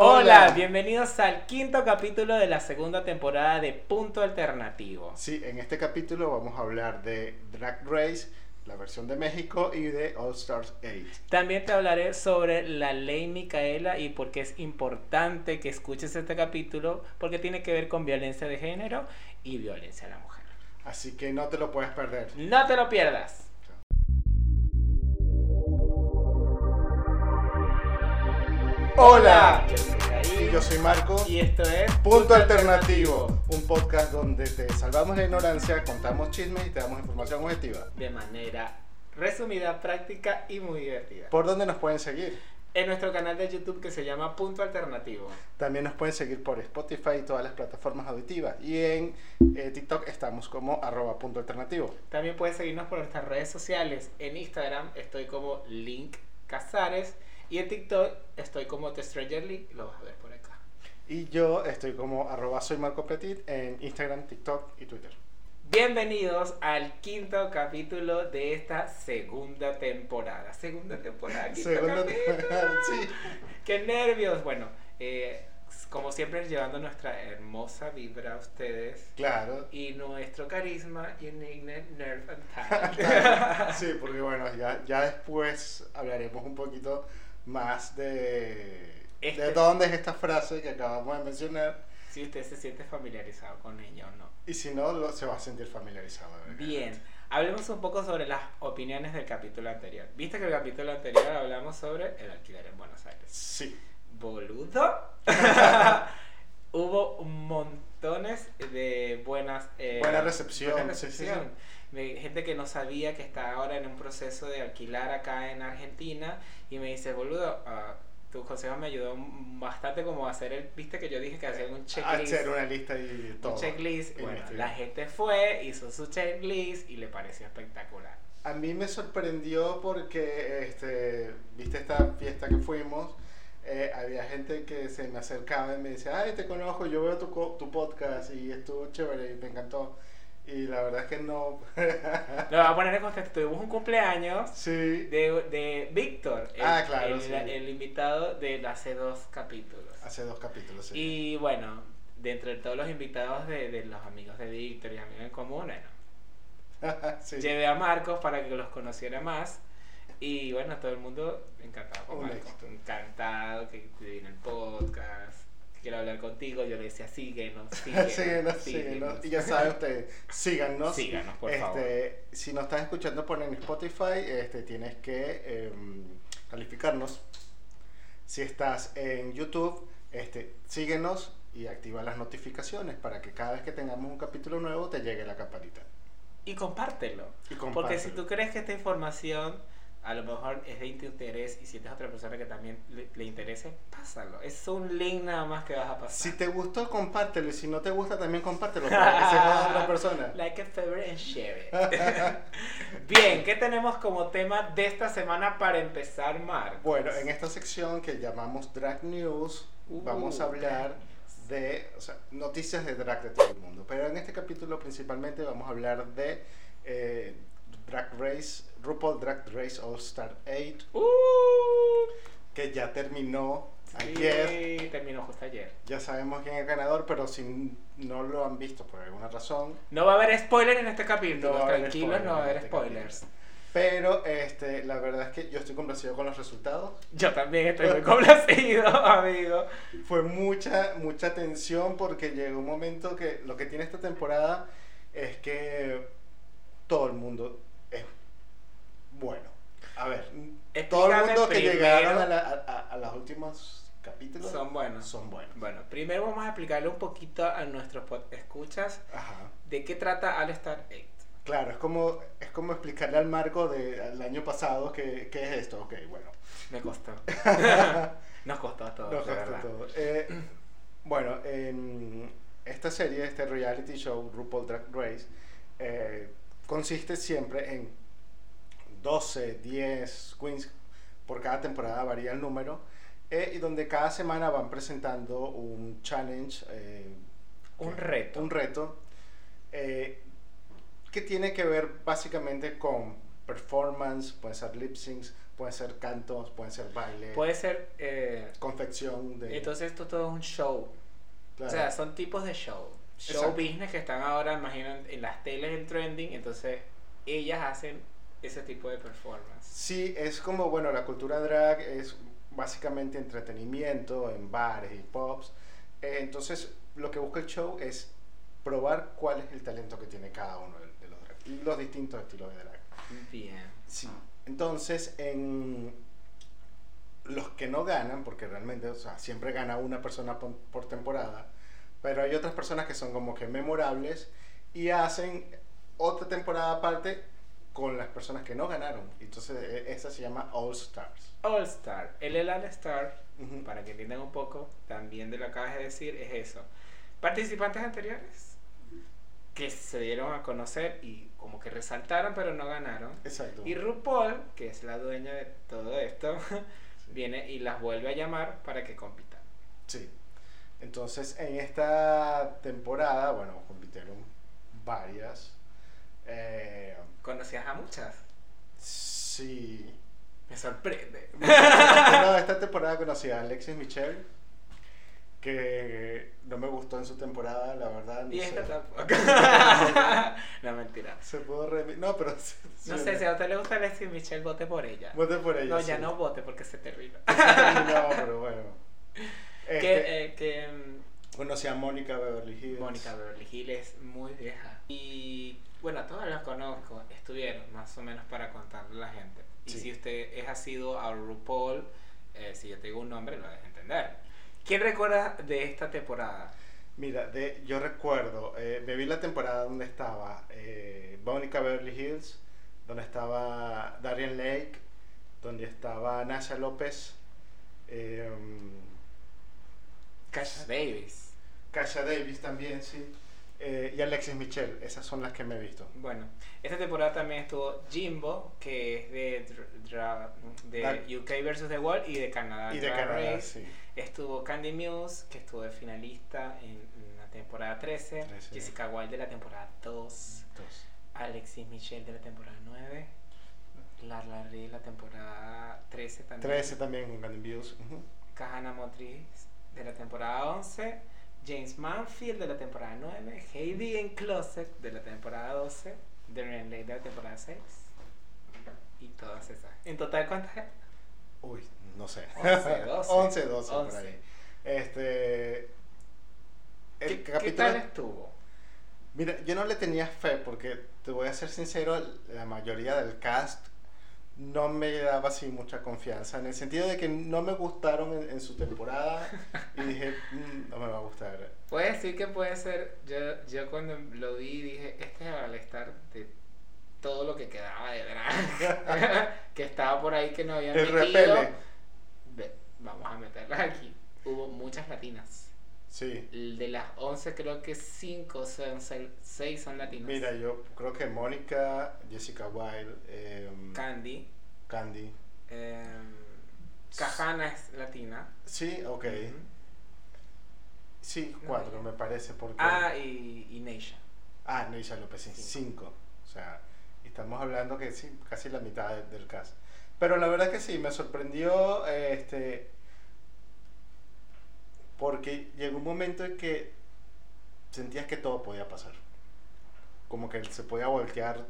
Hola, bienvenidos al quinto capítulo de la segunda temporada de Punto Alternativo. Sí, en este capítulo vamos a hablar de Drag Race, la versión de México y de All Stars 8. También te hablaré sobre la ley Micaela y por qué es importante que escuches este capítulo, porque tiene que ver con violencia de género y violencia a la mujer. Así que no te lo puedes perder. No te lo pierdas. Hola, Yo soy David, y yo soy Marco. y esto es Punto Alternativo, un podcast donde te salvamos la ignorancia, contamos chismes y te damos información objetiva. de manera resumida, práctica y muy divertida. ¿Por dónde nos pueden seguir? En nuestro canal de YouTube que se llama Punto Alternativo. También nos pueden seguir por Spotify y todas las plataformas auditivas. Y en eh, TikTok estamos como arroba punto alternativo. También puedes seguirnos por nuestras redes sociales. En Instagram estoy como Link Casares y en TikTok estoy como The Stranger League. Lo vas a ver por acá. Y yo estoy como arroba soy Marco Petit en Instagram, TikTok y Twitter. Bienvenidos al quinto capítulo de esta segunda temporada. Segunda temporada, quinto Segunda capítulo. temporada, sí. ¡Qué nervios! Bueno, eh, como siempre llevando nuestra hermosa vibra a ustedes Claro. y nuestro carisma y Nerve and Talent. Sí, porque bueno, ya, ya después hablaremos un poquito más de, Este- de dónde es esta frase que acabamos de mencionar. si usted se siente familiarizado con ella o no. Y si no, lo- se va a sentir familiarizado. Bien, hablemos un poco sobre las opiniones del capítulo anterior. Viste que el capítulo anterior hablamos sobre el alquiler en Buenos Aires. Sí. Boludo. Hubo montones de buenas... eh, Buena recepción, buena sí, sí, Gente que no sabía que está ahora en un proceso de alquilar acá en Argentina y me dice, boludo, ah, tu consejo me ayudó bastante como a hacer el... Viste que yo dije que hacía un checklist. Hacer una lista y todo. un checklist. Bueno, la gente fue, hizo su checklist y le pareció espectacular. A mí me sorprendió porque, este, viste esta fiesta que fuimos, eh, había gente que se me acercaba y me decía, ay, te conozco, yo veo tu, tu podcast y estuvo chévere y me encantó. Y la verdad es que no. Lo voy a poner en contexto. Tuvimos un cumpleaños sí. de, de Víctor, el, Ah, claro, el, sí. el invitado de hace dos capítulos. Hace dos capítulos, sí. Y bueno, dentro de todos los invitados de, de los amigos de Víctor y amigos en común, bueno, sí. llevé a Marcos para que los conociera más. Y bueno, todo el mundo encantado con Marcos. Encantado que viene el podcast, quiero hablar contigo. Yo le decía, síguenos, síguenos. síguenos, síguenos. Y ya saben ustedes, síganos. Síganos, por este, favor. Si nos estás escuchando por en Spotify, este, tienes que em, calificarnos. Si estás en YouTube, este, síguenos y activa las notificaciones para que cada vez que tengamos un capítulo nuevo te llegue la campanita. Y compártelo. Y Porque si tú crees que esta información a lo mejor es de interés y si tienes otra persona que también le, le interese, pásalo. Es un link nada más que vas a pasar. Si te gustó, compártelo. Y si no te gusta, también compártelo para que sepa otra persona. Like a favorite and share it. Bien, ¿qué tenemos como tema de esta semana para empezar, Marcos? Bueno, en esta sección que llamamos Drag News, Uh, vamos a hablar de o sea, noticias de drag de todo el mundo. Pero en este capítulo principalmente vamos a hablar de eh, Drag Race, RuPaul Drag Race All Star 8, Uh, que ya terminó sí, ayer. terminó justo ayer. Ya sabemos quién es el ganador, pero si no lo han visto por alguna razón. No va a haber spoiler en este capítulo, No tranquilos, no va a haber este spoilers. Pero este, la verdad es que yo estoy complacido con los resultados. Yo también estoy muy complacido, amigo. Fue mucha, mucha tensión porque llegó un momento que lo que tiene esta temporada es que todo el mundo bueno. A ver, todo el mundo que llegaron a, la- a- los últimos capítulos Son buenos. son buenos. Bueno, primero vamos a explicarle un poquito a nuestros escuchas Ajá. de qué trata All Star 8. Claro, es como, es como explicarle al Marco del año pasado que, qué es esto. Ok, bueno. Me costó. Nos costó a todos, Nos de costó todo. Eh, bueno, en esta serie, este reality show, RuPaul Drag Race, eh, consiste siempre en 12, 10 queens, por cada temporada varía el número, eh, y donde cada semana van presentando un challenge, eh, Un que- reto. un reto, eh, que tiene que ver básicamente con performance, puede ser lip syncs, pueden ser cantos, pueden ser baile, Puede ser... confección de... entonces esto todo es un show. claro. O sea, son tipos de show. Show Exacto. business que están ahora, imaginen, en las teles en trending. Entonces, ellas hacen ese tipo de performance. Sí, es como, bueno, la cultura drag es básicamente entretenimiento en bares y pubs. Eh, entonces, lo que busca el show es probar cuál es el talento que tiene cada uno de, de los drag los distintos estilos de drag. Bien. Sí. Entonces, en los que no ganan, porque realmente, o sea, siempre gana una persona por, por temporada, pero hay otras personas que son como que memorables y hacen otra temporada aparte con las personas que no ganaron. Entonces, e- esa se llama All Stars. All Star. El El All Star, para que entiendan un poco también de lo que acabas de decir, es eso. Participantes anteriores que se dieron a conocer y como que resaltaron pero no ganaron. Exacto. Y RuPaul, que es la dueña de todo esto, viene y las vuelve a llamar para que compitan. Sí. Entonces, en esta temporada, bueno, compitieron varias. Eh, ¿Conocías a muchas? sí. Me sorprende. no, esta temporada conocí a Alexis Michelle, que no me gustó en su temporada, la verdad. No y sé. esta tampoco. no, mentira. Se pudo remi- No, pero. No sé, si a usted le gusta Alexis Michelle, vote por ella. Vote por ella. No, ya no vote porque se termina. no, pero bueno. Este, que, eh, que mm, Conocí a Mónica Beverly Hills. Mónica Beverly Hills es muy vieja. Y bueno, todas las conozco, estuvieron más o menos para contarle a la gente. Y Sí. si usted es asido a RuPaul, eh, si yo te digo un nombre, lo debes entender. ¿Quién recuerda de esta temporada? Mira, de, yo recuerdo, eh, me vi la temporada donde estaba eh, Mónica Beverly Hills, donde estaba Darian Lake, donde estaba Nasha López, eh, Kasha Davis. Kasha Davis también, sí, eh, y Alexis Michelle. Esas son las que me he visto. Bueno, esta temporada también estuvo Jimbo, que es de, de UK versus The World y de Canadá. y de Canadá, Race. sí. Estuvo Candy Muse, que estuvo de finalista en, en la temporada 13. 13. Jessica Wilde de la temporada 2. Entonces, Alexis Michelle de la temporada 9. Larla Ri de la temporada 13 también. 13 también con Candy Views. ujú. Kahana Motriz de la temporada 11. James Manfield de la temporada 9. Heidi en Closet de la temporada 12. Darian Lake de la temporada 6. Y todas esas. En total, ¿cuántas? Uy, no sé. 11, 12. 11, 12 por 11. ahí. Este. El ¿Qué, qué capítulo. tal estuvo? Mira, yo no le tenía fe porque, te voy a ser sincero, la mayoría del cast no me daba así mucha confianza, en el sentido de que no me gustaron en, en su temporada y dije, "Mm, no me va a gustar. Puede decir que puede ser. Yo, yo cuando lo vi dije: Este es el malestar de todo lo que quedaba de drag. que estaba por ahí que no habían El metido. repele. Vamos a meterlas aquí. Hubo muchas latinas. Sí. De las 11, creo que 5 son 6 son latinas. Mira, yo creo que Mónica, Jessica Wilde, em, Candy. Candy. em, Kahana es latina. Sí, ok. Sí, cuatro me parece porque... Ah, y, y Neisha. Ah, Neisha López, sí, Cinco. cinco. O sea, estamos hablando que sí, casi la mitad de- del cast. Pero la verdad que sí, me sorprendió este porque llegó un momento en que sentías que todo podía pasar. Como que se podía voltear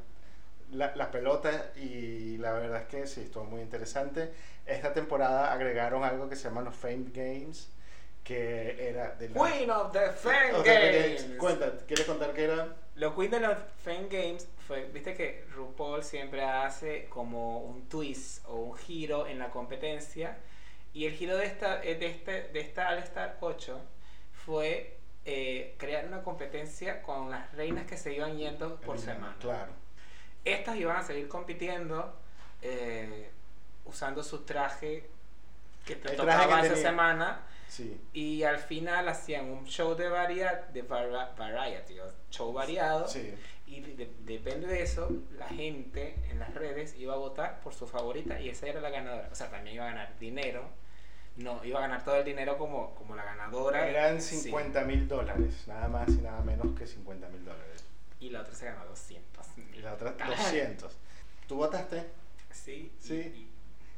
la, la pelota y la verdad es que sí, estuvo muy interesante. Esta temporada agregaron algo que se llama los Fame Games, que era de la... Queen of the Fan o sea, que- Games. Cuenta, ¿quieres contar qué era? Lo Queen de los Fan Games fue, viste que RuPaul siempre hace como un twist o un giro en la competencia y el giro de esta eh, de este de esta All Star 8 fue eh, crear una competencia con las reinas que se iban yendo por semana. Claro. Estas iban a seguir compitiendo eh, usando su traje que te El traje tocaba que esa tenía. semana Sí. y al final hacían un show de, varia, de vari- variety, show variado. Sí. Y de- depende de eso, la gente en las redes iba a votar por su favorita y esa era la ganadora. O sea, también iba a ganar dinero. No, iba a ganar todo el dinero como, como la ganadora. Eran Sí. 50 mil dólares, nada más y nada menos que 50 mil dólares. Y la otra se ganó 200 Y la otra, Claro. 200. ¿Tú votaste? Sí. y- Sí. y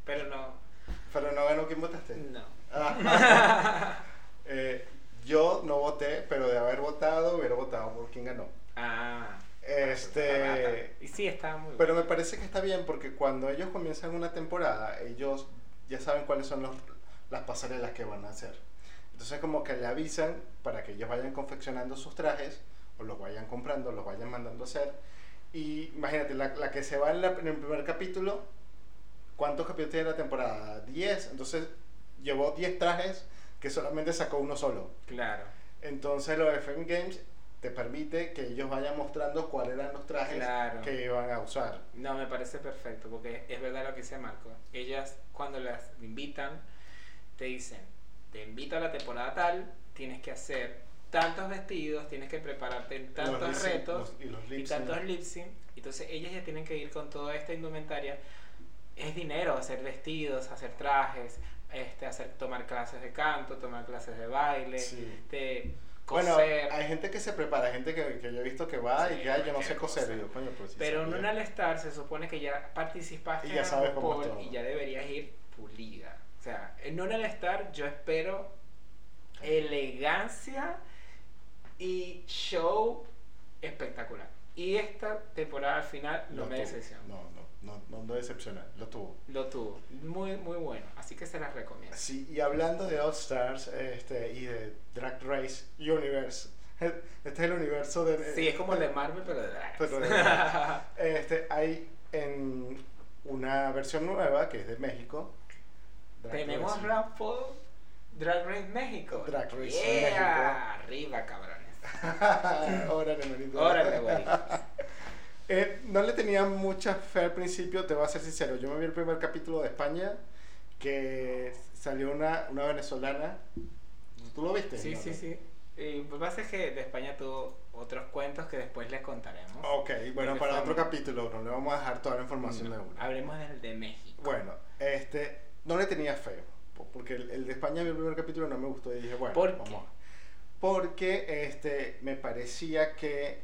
Pero no. Pero no ganó quién votaste. No. Ah. Eh, yo no voté, pero de haber votado, hubiera votado por quien ganó. Ah. Este, Y sí, está muy pero me parece que está bien porque cuando ellos comienzan una temporada, ellos ya saben cuáles son los, las pasarelas que van a hacer. Entonces como que le avisan para que ellos vayan confeccionando sus trajes o los vayan comprando, los vayan mandando a hacer. Y imagínate, la, la que se va en, la- en el primer capítulo, ¿cuántos capítulos tiene la temporada? 10. Entonces llevó 10 trajes que solamente sacó uno solo. Claro. Entonces los FM Games te permite que ellos vayan mostrando cuáles eran los trajes Claro. que iban a usar. No, me parece perfecto, porque es verdad lo que dice Marco. Ellas, cuando las invitan, te dicen, te invito a la temporada tal, tienes que hacer tantos vestidos, tienes que prepararte en tantos Los retos los- y los tantos lip sync. Entonces ellas ya tienen que ir con toda esta indumentaria. Es dinero hacer vestidos, hacer trajes, este, hacer, tomar clases de canto, tomar clases de baile, Sí. Bueno, hay gente que se prepara, hay gente que, que yo he visto que va Sí, y "Ay, yo no sé coser. yo, coño, pues sí Pero en un All-Star se supone que ya participaste Y ya en sabes cómo todo. y ya deberías ir pulida. O sea, en un All-Star yo espero elegancia y show espectacular. Y esta temporada al final no Lo me decepcionó. No, no, no, no, no decepciona, lo tuvo. Lo tuvo. Muy, muy bueno. Así que se las recomiendo. Sí, y hablando de All Stars este, y de Drag Race Universe, este es el universo de... Sí, es como el de Marvel, pero de drag. De este, hay en una versión nueva que es de México. Drag Tenemos Race. RuPaul Drag Race México. Drag Race Yeah, México. Arriba, cabrones. Órale. Órale, güerito. Eh, no le tenía mucha fe al principio, te voy a ser sincero. Yo me vi el primer capítulo de España que salió una, una venezolana. ¿Tú lo viste? Sí, No, sí, sí. Y lo que pasa es que de España tuvo otros cuentos que después les contaremos. Ok, bueno, para son- otro capítulo no le vamos a dejar toda la información No, de una. Hablemos del de México. Bueno, este, no le tenía fe, po- porque el, el de España, mi primer capítulo no me gustó y dije, bueno, ¿Por vamos. qué? Porque este, me parecía que,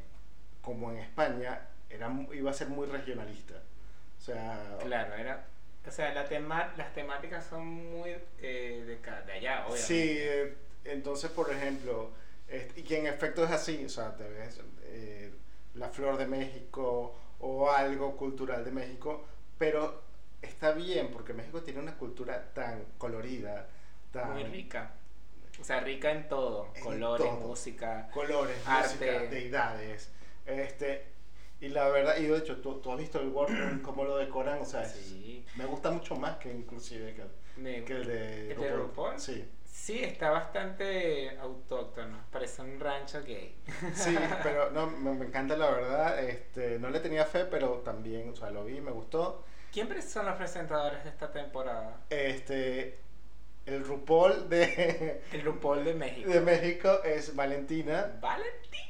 como en España, era, iba a ser muy regionalista. O sea, Claro, era. O sea, la tema, las temáticas son muy eh, de, allá, obviamente. Sí, eh, entonces, por ejemplo, este, y que en efecto es así, o sea, te ves eh, la flor de México o algo cultural de México, pero está bien porque México tiene una cultura tan colorida, tan Muy rica. O sea, rica en todo. En Colores, todo. música. colores, Arte. música, deidades, este, y la verdad, y de hecho, tú, tú has visto el World Room, cómo lo decoran, o sea, es- Sí. me gusta mucho más que inclusive que, Me- que el de ¿El de RuPaul? Sí. Sí, está bastante autóctono. Parece un rancho gay. Sí, pero no, me, me encanta la verdad. Este, no le tenía fe, pero también, o sea, lo vi, me gustó. ¿Quiénes son los presentadores de esta temporada? Este, el RuPaul de, El RuPaul de México. de México es Valentina. Valentina.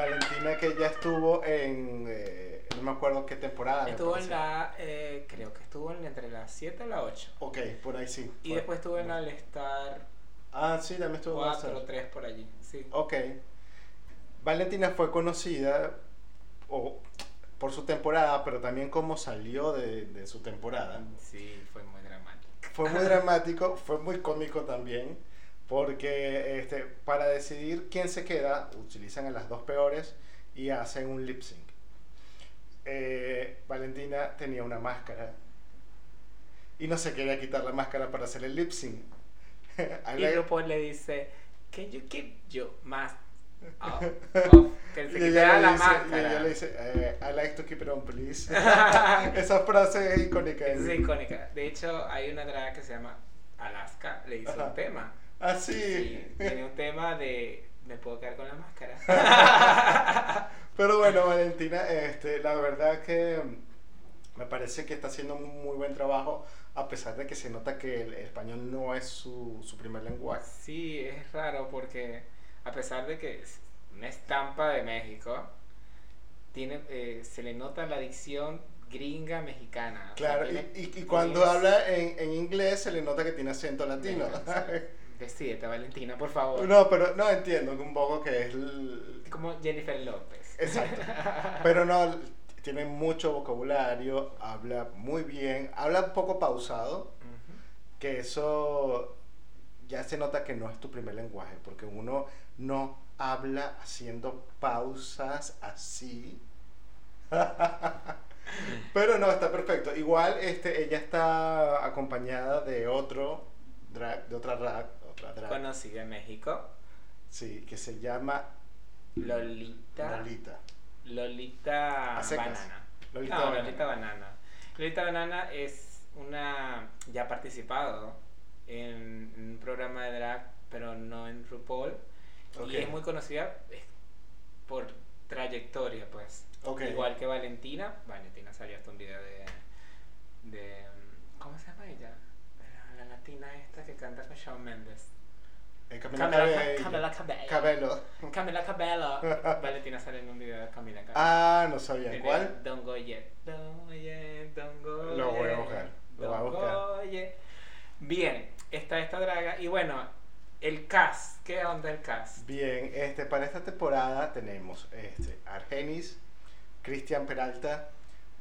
Valentina que ya estuvo en, eh, no me acuerdo qué temporada. Estuvo en la, eh, creo que estuvo en entre las 7 y la 8. Ok, por ahí sí. Y por- después estuvo en All Star Ah, sí, también estuvo en 4 o All-Star. 3 por allí. Sí. Ok. Valentina fue conocida o, por su temporada, pero también como salió de, de su temporada. Sí, fue muy dramático. Fue muy dramático, fue muy cómico también, porque este, para decidir quién se queda, utilizan a las dos peores y hacen un lip sync. Eh, Valentina tenía una máscara y no se quería quitar la máscara para hacer el lip sync. A Y RuPaul le dice, Can you keep your mask off? off?" Que se quitara la dice, y máscara. ella le dice, eh, I like to keep it on, please. Esa frase es icónica. Es icónica. De hecho, hay una drag que se llama Alaska, le hizo Ajá. un tema. Ah, sí. Sí, tiene un tema de me puedo quedar con la máscara. Pero bueno, Valentina, este, la verdad que me parece que está haciendo un muy buen trabajo, a pesar de que se nota que el español no es su, su primer lenguaje. sí, es raro porque a pesar de que es una estampa de México, tiene, eh, se le nota la dicción gringa mexicana. O sea, Claro, y, y- y cuando es- habla en, en inglés se le nota que tiene acento latino. Decídete, Valentina, por favor. no, pero no entiendo un poco que es... el- Como Jennifer López. Exacto. Pero no, tiene mucho vocabulario, habla muy bien, habla un poco pausado, que eso ya se nota que no es tu primer lenguaje, porque uno no habla haciendo pausas así. Pero no, está perfecto. Igual este, ella está acompañada de otro drag, de otra drag, drag. Conocida en México. Sí, que se llama Lolita. Lolita. Lolita Banana. Lolita no, Banana. Lolita Banana. Lolita Banana es una. ya ha participado en, en un programa de drag, pero no en RuPaul. Ok. Y es muy conocida por trayectoria, pues. Igual que Valentina. Valentina salió hasta un video de. de ¿Cómo se llama ella? La, la latina esta que canta con Shawn Mendes. Eh, Camila Camila Cabello. Camila Cabello. Cabello. Camila Cabello. Valentina sale en un video de Camila Cabello. Ah, no sabía. ¿Cuál? Don't go yet. Don't go yet. Don't go Lo voy a buscar, lo voy a don't buscar. go yet. Bien, está esta draga. Y bueno, el cast. ¿Qué onda el cast? Bien, este, para esta temporada tenemos este, Argenis, Cristian Peralta,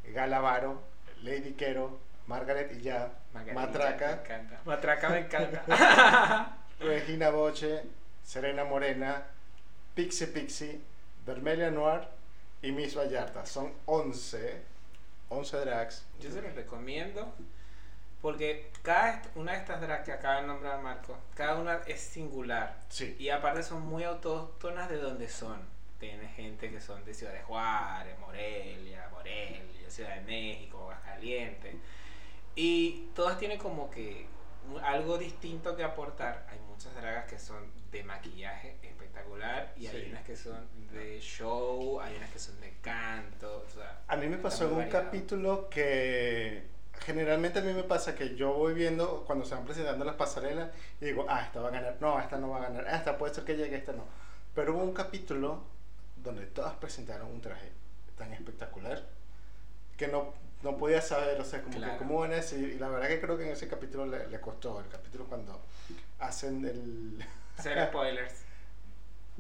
Galavaro, Lady Quero, Margaret y ya, Margarita, Me Matraca, encanta. Matraca me encanta. Regina Boche, Serena Morena, Pixie Pixie, Vermelia Noir y Miss Vallarta. Son 11, 11 drags. Yo se los recomiendo. Porque cada una de estas drags que acaba de nombrar Marco, cada una es singular. Sí, Y aparte son muy autóctonas de donde son. Tiene gente que son de Ciudad de Juárez, Morelia, Morelia, Ciudad de México, Aguascalientes. Y todas tienen como que algo distinto que aportar. Hay muchas dragas que son de maquillaje espectacular y hay Sí. unas que son de show, hay unas que son de canto. O sea, A mí me pasó en un variado. capítulo que generalmente a mí me pasa que yo voy viendo cuando se van presentando las pasarelas y digo, ah, esta va a ganar, no, esta no va a ganar, ah, esta puede ser que llegue, esta no. Pero hubo un capítulo donde todas presentaron un traje tan espectacular que no, no podía saber, o sea, como Claro. que cómo van a decir, y la verdad que creo que en ese capítulo le, le costó, el capítulo cuando hacen el... Cero spoilers.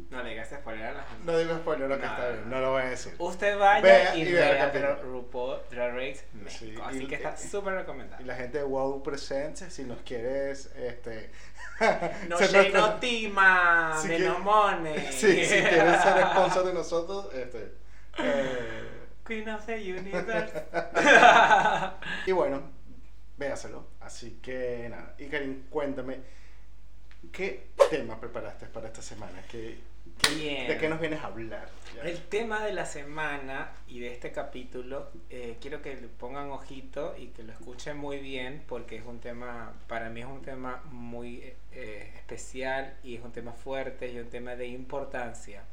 No le digas spoiler a la gente. No digo spoiler, lo que No, está no, bien, no. lo voy a decir. Usted vaya Vea y, y vea vea capítulo. pero RuPaul Drag Race México. Sí, Así y- que está súper recomendado. Y la gente de Wow Presents, si nos quieres, este... No nuestro- no tima, Si de quiere- no money. Sí, si quieres ser sponsor de nosotros, este... eh, Queen of the Universe. y bueno, véaselo. Así que nada. Y Karin, cuéntame, ¿qué tema preparaste para esta semana? ¿Qué, qué- Bien. ¿De qué nos vienes a hablar? Ya. El tema de la semana y de este capítulo, eh, quiero que le pongan ojito y que lo escuchen muy bien porque es un tema, para mí es un tema muy eh, especial y es un tema fuerte y un tema de importancia,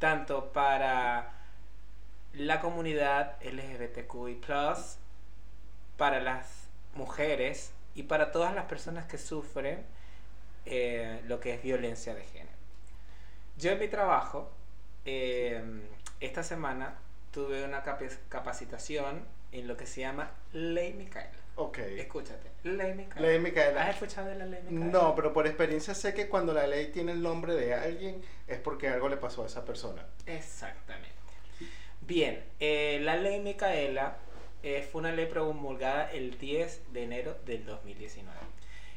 tanto para la comunidad LGBTQI, para las mujeres y para todas las personas que sufren eh, lo que es violencia de género. Yo en mi trabajo, eh, esta semana tuve una capacitación en lo que se llama Ley Micaela. Ok. Escúchate, Ley Micaela. Ley Micaela. ¿Has escuchado de la Ley Micaela? No, pero por experiencia sé que cuando la ley tiene el nombre de alguien es porque algo le pasó a esa persona. Exactamente. Bien, eh, la Ley Micaela eh, fue una ley promulgada el 10 de enero del 2019.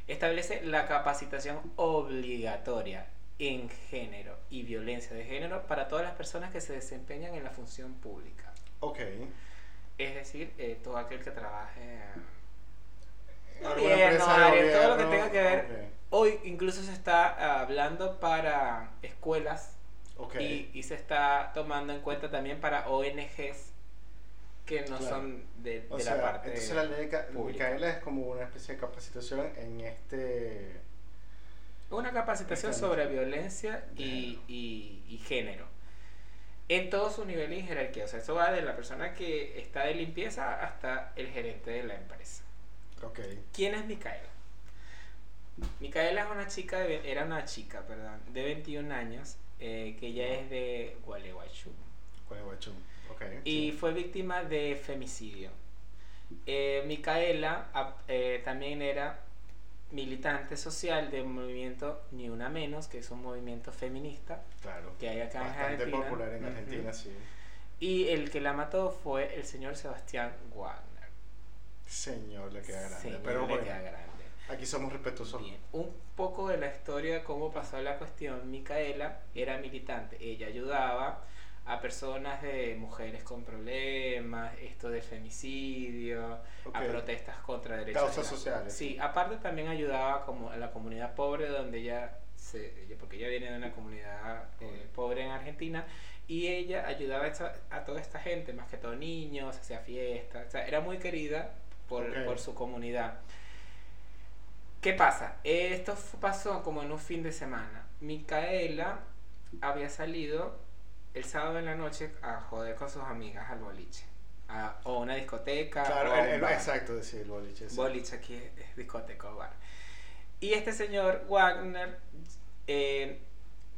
Establece la capacitación obligatoria en género y violencia de género para todas las personas que se desempeñan en la función pública. Ok. Es decir, eh, todo aquel que trabaje en ¿Alguna gobierno, empresa de área, todo lo que tenga que ver. Hoy incluso se está ah, hablando para escuelas Ok. y, y se está tomando en cuenta también para ONGs que no Claro. son de, O de sea, la parte entonces la ley de. Micaela es como una especie de capacitación en este... Una capacitación Está sobre violencia y, género. y- y género. En todo su nivel y jerarquía. O sea, eso va de la persona que está de limpieza hasta el gerente de la empresa. Ok. ¿Quién es Micaela? Micaela es una chica, de, era una chica, perdón, de 21 años, eh, que ella es de Gualeguaychú. Gualeguaychú. Ok. y sí. fue víctima de femicidio. Eh, Micaela eh, también era militante social del movimiento Ni Una Menos, que es un movimiento feminista Claro. que hay acá en Bastante Argentina. popular en. Argentina, sí. Y el que la mató fue el señor Sebastián Wagner. Señor, le queda grande. Señor, pero le bueno, queda grande. Aquí somos respetuosos. Bien, un poco de la historia de cómo pasó la cuestión. Micaela era militante. Ella ayudaba a personas de mujeres con problemas, esto de femicidio, a protestas contra derechos. Causas sociales. Sí, aparte también ayudaba como a la comunidad pobre donde ella se, porque ella viene de una comunidad eh, pobre en Argentina y ella ayudaba a, toda esta gente, más que todo niños, hacía fiestas, o sea, era muy querida por su comunidad. ¿Qué pasa? Esto pasó como en un fin de semana. Micaela había salido el sábado en la noche a joder con sus amigas al boliche. A- o a una discoteca. Claro, o el- exacto, decir el boliche. sí. Boliche aquí es, es discoteca o bar. Y este señor Wagner eh,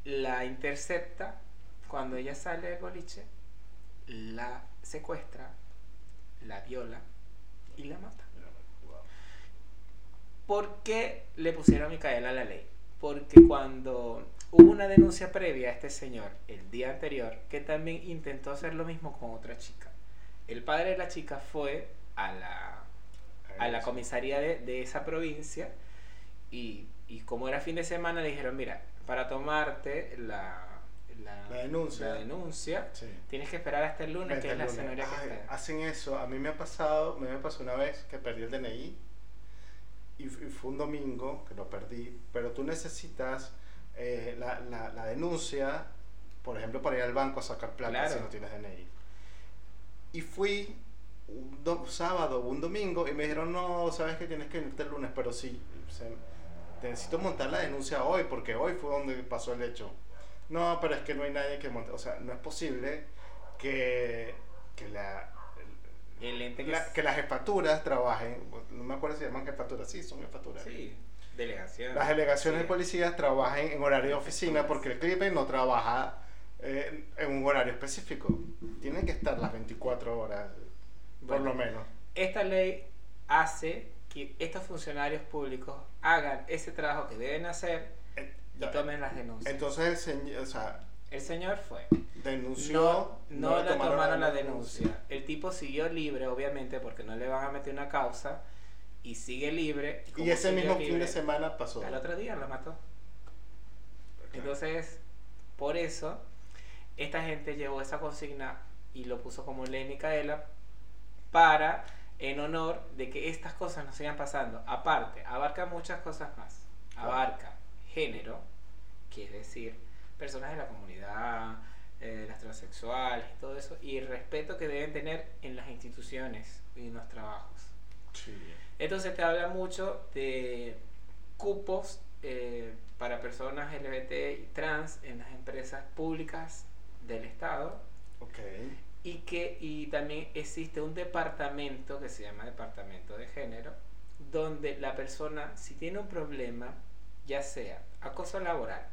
la intercepta cuando ella sale del boliche, la secuestra, la viola y la mata. ¿Por qué le pusieron a Micaela la ley? Porque cuando hubo una denuncia previa a este señor el día anterior, que también intentó hacer lo mismo con otra chica. El padre de la chica fue a la, a la comisaría de, de esa provincia y, y como era fin de semana le dijeron, mira, para tomarte la, la, La denuncia. la denuncia, Sí. tienes que esperar hasta el lunes, Vente que es la lunes. señora que Ay, está. Hacen eso. A mí me ha pasado, me pasó una vez que perdí el DNI y, fue un domingo que lo perdí, pero tú necesitas eh, la, la, la denuncia, por ejemplo, para ir al banco a sacar plata Claro. si no tienes DNI. Y fui un do- sábado o un domingo y me dijeron, no, sabes que tienes que irte el lunes, pero sí, se- te necesito montar la denuncia hoy porque hoy fue donde pasó el hecho. No, pero es que no hay nadie que monte, o sea, no es posible que, que la, El ente que la- que las jefaturas trabajen, no me acuerdo si se llaman jefaturas, sí, son jefaturas. Sí, delegación. Las delegaciones Sí. de policías trabajan en horario de oficina porque el crimen no trabaja eh, en un horario específico. Tienen que estar las 24 horas, por Bueno, lo menos. Esta ley hace que estos funcionarios públicos hagan ese trabajo que deben hacer Eh, y tomen las denuncias. Entonces o sea, El señor fue. denunció. No, no, le le tomaron la denuncia. El tipo siguió libre, obviamente, porque no le van a meter una causa. Y sigue libre. Y ese mismo fin de semana pasó. Al otro día lo mató. Entonces, por eso, esta gente llevó esa consigna y lo puso como ley Micaela para, en honor de que estas cosas no sigan pasando. Aparte, abarca muchas cosas más. Abarca género, que es decir, personas de la comunidad, eh, las transexuales y todo eso, y el respeto que deben tener en las instituciones y en los trabajos. Sí. Entonces te habla mucho de cupos eh, para personas LGBT y trans en las empresas públicas del Estado Ok. y que y también existe un departamento que se llama Departamento de Género donde la persona si tiene un problema ya sea acoso laboral,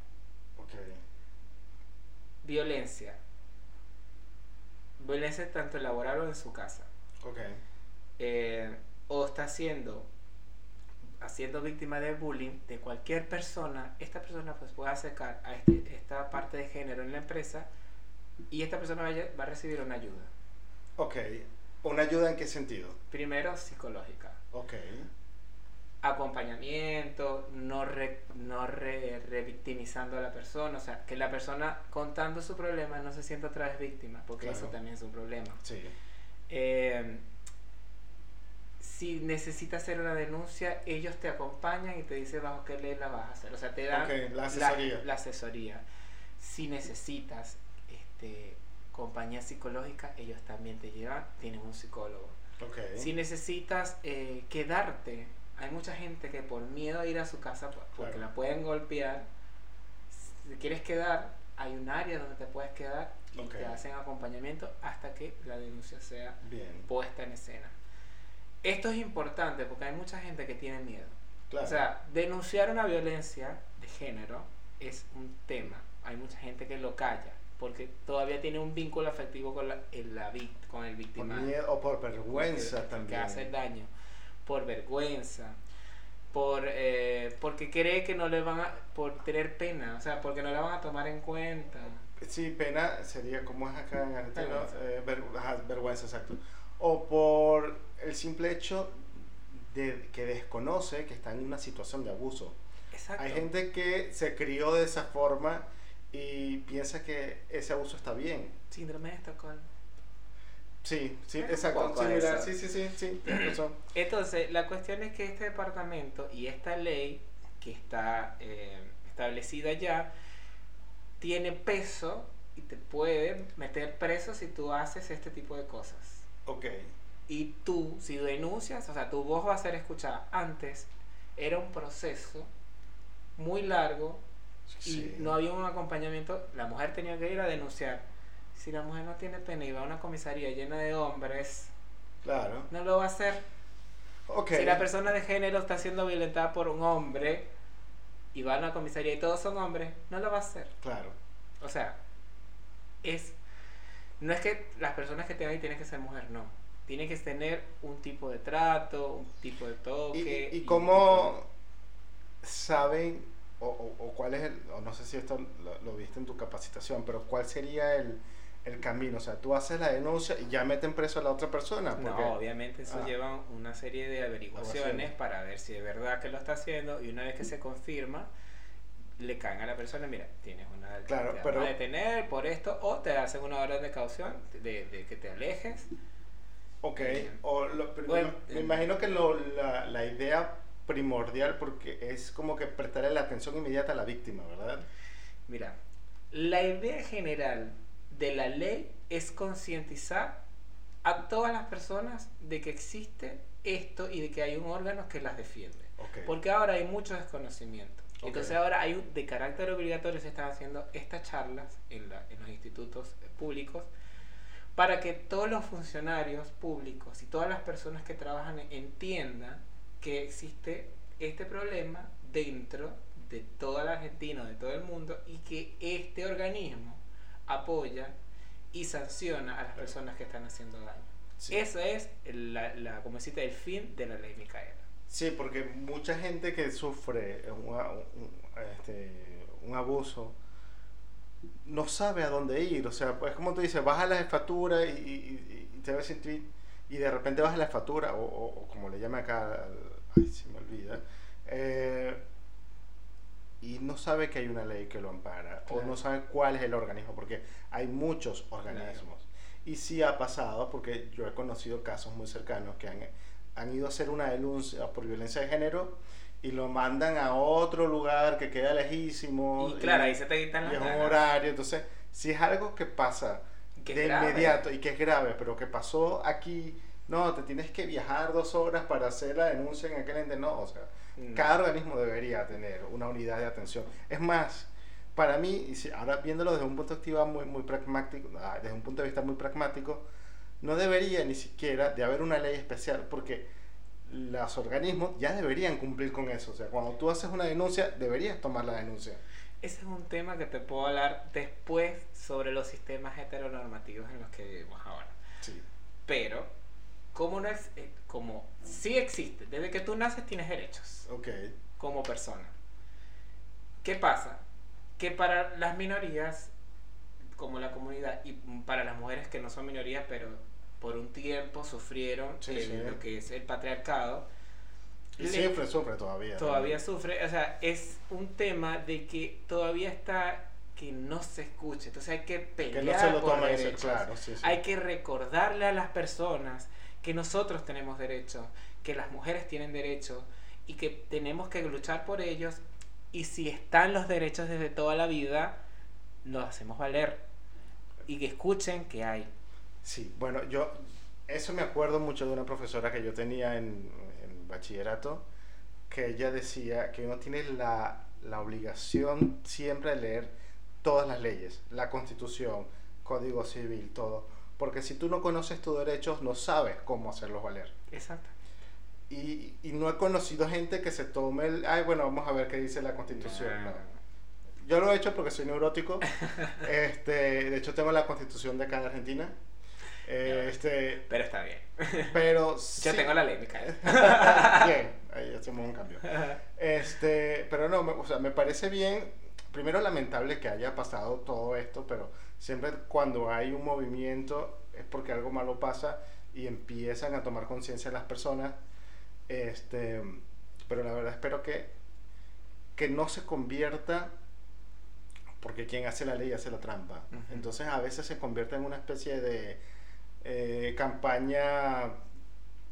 Ok. Violencia, violencia tanto laboral o en su casa, Ok. eh, o está siendo haciendo víctima de bullying de cualquier persona, esta persona pues puede acercar a este- esta parte de género en la empresa y esta persona vaya- va a recibir una ayuda. Ok. ¿Una ayuda en qué sentido? Primero, psicológica. Ok. Acompañamiento, no, re- no re- revictimizando a la persona, o sea, que la persona contando su problema no se sienta otra vez víctima, porque Claro. eso también es un problema. Sí. Eh, si necesitas hacer una denuncia, ellos te acompañan y te dicen bajo qué ley la vas a hacer. O sea, te dan la asesoría. la asesoría. Si necesitas este, compañía psicológica, ellos también te llevan, tienen un psicólogo. Si necesitas eh, quedarte, hay mucha gente que por miedo a ir a su casa, por- porque Claro. la pueden golpear, si quieres quedar, hay un área donde te puedes quedar y te hacen acompañamiento hasta que la denuncia sea Bien. puesta en escena. Esto es importante porque hay mucha gente que tiene miedo. Claro. O sea, denunciar una violencia de género es un tema. Hay mucha gente que lo calla porque todavía tiene un vínculo afectivo con, la, el, la con el por victimario. miedo o por vergüenza también. Que hace daño. Por vergüenza. por eh, porque cree que no le van a por tener pena o sea porque no la van a tomar en cuenta. Sí pena sería como es acá en Argentina eh, vergüenza exacto. O por el simple hecho de que desconoce que está en una situación de abuso. Exacto. hay gente que se crió de esa forma y piensa que ese abuso está bien. Síndrome de Estocolmo Sí, sí, exacto. Sí, sí, sí, sí, Entonces, la cuestión es que este departamento y esta ley que está eh, establecida ya tiene peso y te puede meter preso si tú haces este tipo de cosas. Ok. Y tú, si denuncias, o sea, tu voz va a ser escuchada. Antes era un proceso muy largo y no había un acompañamiento. La mujer tenía que ir a denunciar si la mujer no tiene pena y va a una comisaría llena de hombres, claro. no lo va a hacer. Okay. Si la persona de género está siendo violentada por un hombre y va a una comisaría y todos son hombres, no lo va a hacer. Claro. O sea, es no es que las personas que tengan ahí tienen que ser mujer, no. Tienen que tener un tipo de trato, un tipo de toque. ¿Y, y, cómo saben, o, o, cuál es el, o no sé si esto lo, viste en tu capacitación, pero cuál sería el, el camino. O sea, tú haces la denuncia y ya meten preso a la otra persona. no, obviamente eso ah. lleva una serie de averiguaciones para ver si es verdad que lo está haciendo y una vez que se confirma, le caen a la persona, mira, tienes una claro, pero, a detener por esto o te hacen una orden de caución de, de que te alejes. Ok, o me, me, imagino que lo, la, la idea primordial porque es como que prestarle la atención inmediata a la víctima, ¿verdad? Mira, la idea general de la ley es concientizar a todas las personas de que existe esto y de que hay un órgano que las defiende. Porque ahora hay mucho desconocimiento. Entonces ahora hay de carácter obligatorio se están haciendo estas charlas en, en los institutos públicos para que todos los funcionarios públicos y todas las personas que trabajan entiendan que existe este problema dentro de toda la Argentina, de todo el mundo, y que este organismo apoya y sanciona a las personas que están haciendo daño. Ese es la, la, como el fin de la ley Micaela. Sí, porque mucha gente que sufre un, este, un abuso no sabe a dónde ir. O sea, pues como tú dices, baja la jefatura y, y, y te ves en tweet y de repente baja la jefatura, o, o, como le llama acá, ay, se me olvida, eh, sabe que hay una ley que lo ampara o no sabe cuál es el organismo, porque hay muchos organismos. Y sí ha pasado, porque yo he conocido casos muy cercanos que han, han ido a hacer una denuncia por violencia de género y lo mandan a otro lugar que queda lejísimo. Y claro, ahí se te quitan las Y es un horario. Entonces, si es algo que pasa de inmediato y que es grave, pero que pasó aquí, no, te tienes que viajar dos horas para hacer la denuncia en aquel ente, no, o sea Mm. Cada organismo debería tener una unidad de atención. Es más, para mí, ahora viéndolo desde un punto de vista muy, muy pragmático, ah, desde un punto de vista muy pragmático, no debería ni siquiera de haber una ley especial, porque los organismos ya deberían cumplir con eso. O sea, cuando tú haces una denuncia, deberías tomar la denuncia. Ese es un tema que te puedo hablar después sobre los sistemas heteronormativos en los que vivimos ahora. Sí. Pero como no es, eh, como sí existe, desde que tú naces tienes derechos. Ok. Como persona. ¿Qué pasa? Que para las minorías, como la comunidad, y para las mujeres que no son minorías, pero por un tiempo sufrieron lo que es el patriarcado. Y siempre sufre todavía. Todavía sufre, o sea, es un tema de que todavía está que no se escuche. Entonces hay que pelear que no se lo por derechos. claro, hay que recordarle a las personas que nosotros tenemos derechos, que las mujeres tienen derechos y que tenemos que luchar por ellos y si están los derechos desde toda la vida, los hacemos valer y que escuchen que hay. Sí, bueno, yo eso me acuerdo mucho de una profesora que yo tenía en, en bachillerato, que ella decía que uno tiene la, la obligación siempre de leer todas las leyes, la constitución, código civil, todo porque si tú no conoces tus derechos, no sabes cómo hacerlos valer. Exacto. Y, y no he conocido gente que se tome el, ay, bueno, vamos a ver qué dice la constitución. Yo lo he hecho porque soy neurótico. este, de hecho, tengo la constitución de acá de Argentina. Este, pero está bien. Pero Yo tengo la ley, me cae. bien, ahí hacemos un cambio. Este, pero no, o sea, me parece bien. Primero lamentable que haya pasado todo esto, pero siempre cuando hay un movimiento es porque algo malo pasa y empiezan a tomar conciencia las personas. Este, pero la verdad espero que, que no se convierta porque quien hace la ley hace la trampa. Entonces a veces se convierte en una especie de eh, campaña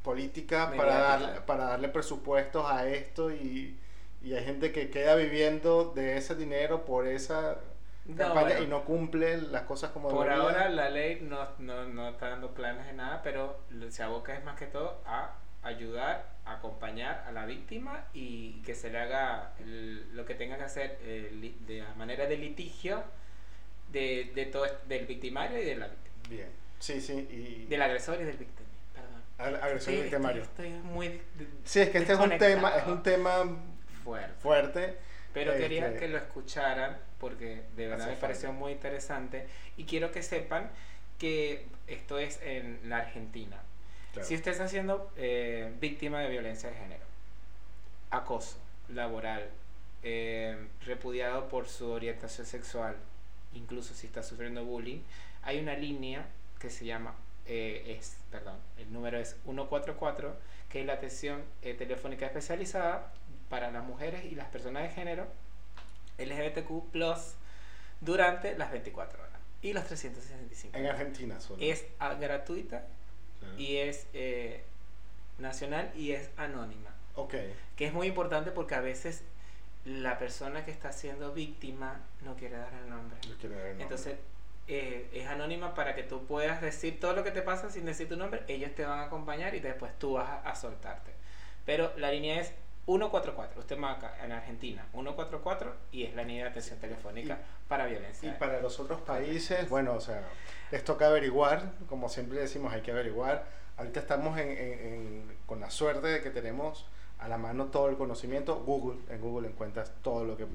política para, dar, para darle presupuestos a esto y, y, hay gente que queda viviendo de ese dinero por esa campaña y no cumple las cosas como Por ahora la ley no, no, no está dando planes de nada, pero se aboca es más que todo a ayudar, acompañar a la víctima y que se le haga lo que tenga que hacer de manera de litigio de, de todo del victimario y de la víctima. Bien, sí, sí. Y... Del agresor y del víctima. Perdón. agresor y victimario. Estoy, muy. Sí, es que este es un tema, es un tema fuerte. fuerte pero quería que lo escucharan porque de verdad me pareció muy interesante. Y quiero que sepan que esto es en la Argentina. Si usted está siendo eh, víctima de violencia de género, acoso laboral, eh, repudiado por su orientación sexual, incluso si está sufriendo bullying, hay una línea que se llama, eh, es, perdón, el número es 144, que es la atención telefónica especializada para las mujeres y las personas de género LGBTQ durante las 24 horas y los 365. En Argentina solo. Es gratuita y es eh, nacional y es anónima. Ok. Que es muy importante porque a veces la persona que está siendo víctima no quiere dar el nombre. No quiere dar el nombre. Entonces eh, es anónima para que tú puedas decir todo lo que te pasa sin decir tu nombre. Ellos te van a acompañar y después tú vas a, a soltarte. Pero la línea es 144, usted marca en Argentina 144 y es la línea de atención telefónica para violencia. Y para los otros países, bueno, o sea, les toca averiguar, como siempre decimos, hay que averiguar. Ahorita estamos con la suerte de que tenemos a la mano todo el conocimiento. Google, en Google encuentras todo lo que,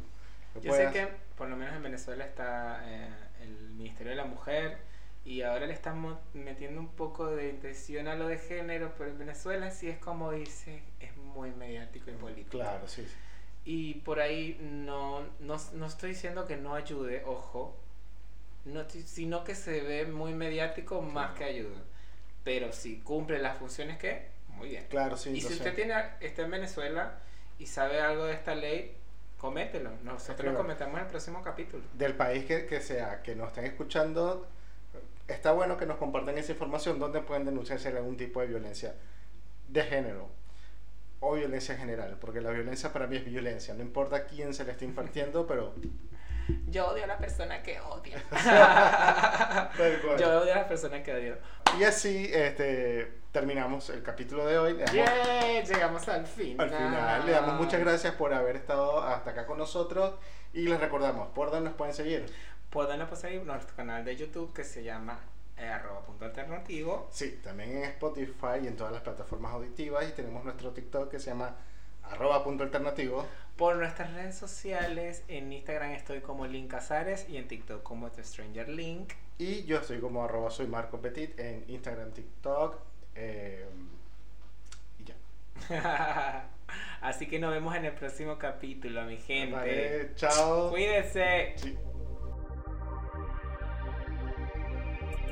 Yo sé que por lo menos en Venezuela está eh, el Ministerio de la Mujer y ahora le estamos metiendo un poco de intención a lo de género, pero en Venezuela sí es como dice, es muy mediático y político. Claro, sí. Y por ahí no, no, no estoy diciendo que no ayude, ojo, no, sino que se ve muy mediático más que ayuda. Pero si cumple las funciones que, muy bien. Claro, sí. Y si usted tiene, está en Venezuela y sabe algo de esta ley, comételo. Nosotros lo comentamos en el próximo capítulo. Del país que, que sea, que nos estén escuchando, está bueno que nos compartan esa información donde pueden denunciarse algún tipo de violencia de género o violencia general, porque la violencia para mí es violencia, no importa quién se le esté impartiendo, pero... Yo odio a la persona que odia. Yo odio a la persona que odio. Y así este, terminamos el capítulo de hoy. Llegamos al final. Al final. Le damos muchas gracias por haber estado hasta acá con nosotros y les recordamos, ¿por dónde nos pueden seguir? Pueden seguir nuestro canal de YouTube que se llama eh, arroba punto alternativo. Sí, también en Spotify y en todas las plataformas auditivas y tenemos nuestro TikTok que se llama arroba punto alternativo. Por nuestras redes sociales, en Instagram estoy como Link Casares y en TikTok como The Stranger Link. Y yo estoy como arroba soy Marco Petit en Instagram, TikTok eh, y ya. Así que nos vemos en el próximo capítulo, mi gente. Vale, chao. Cuídense.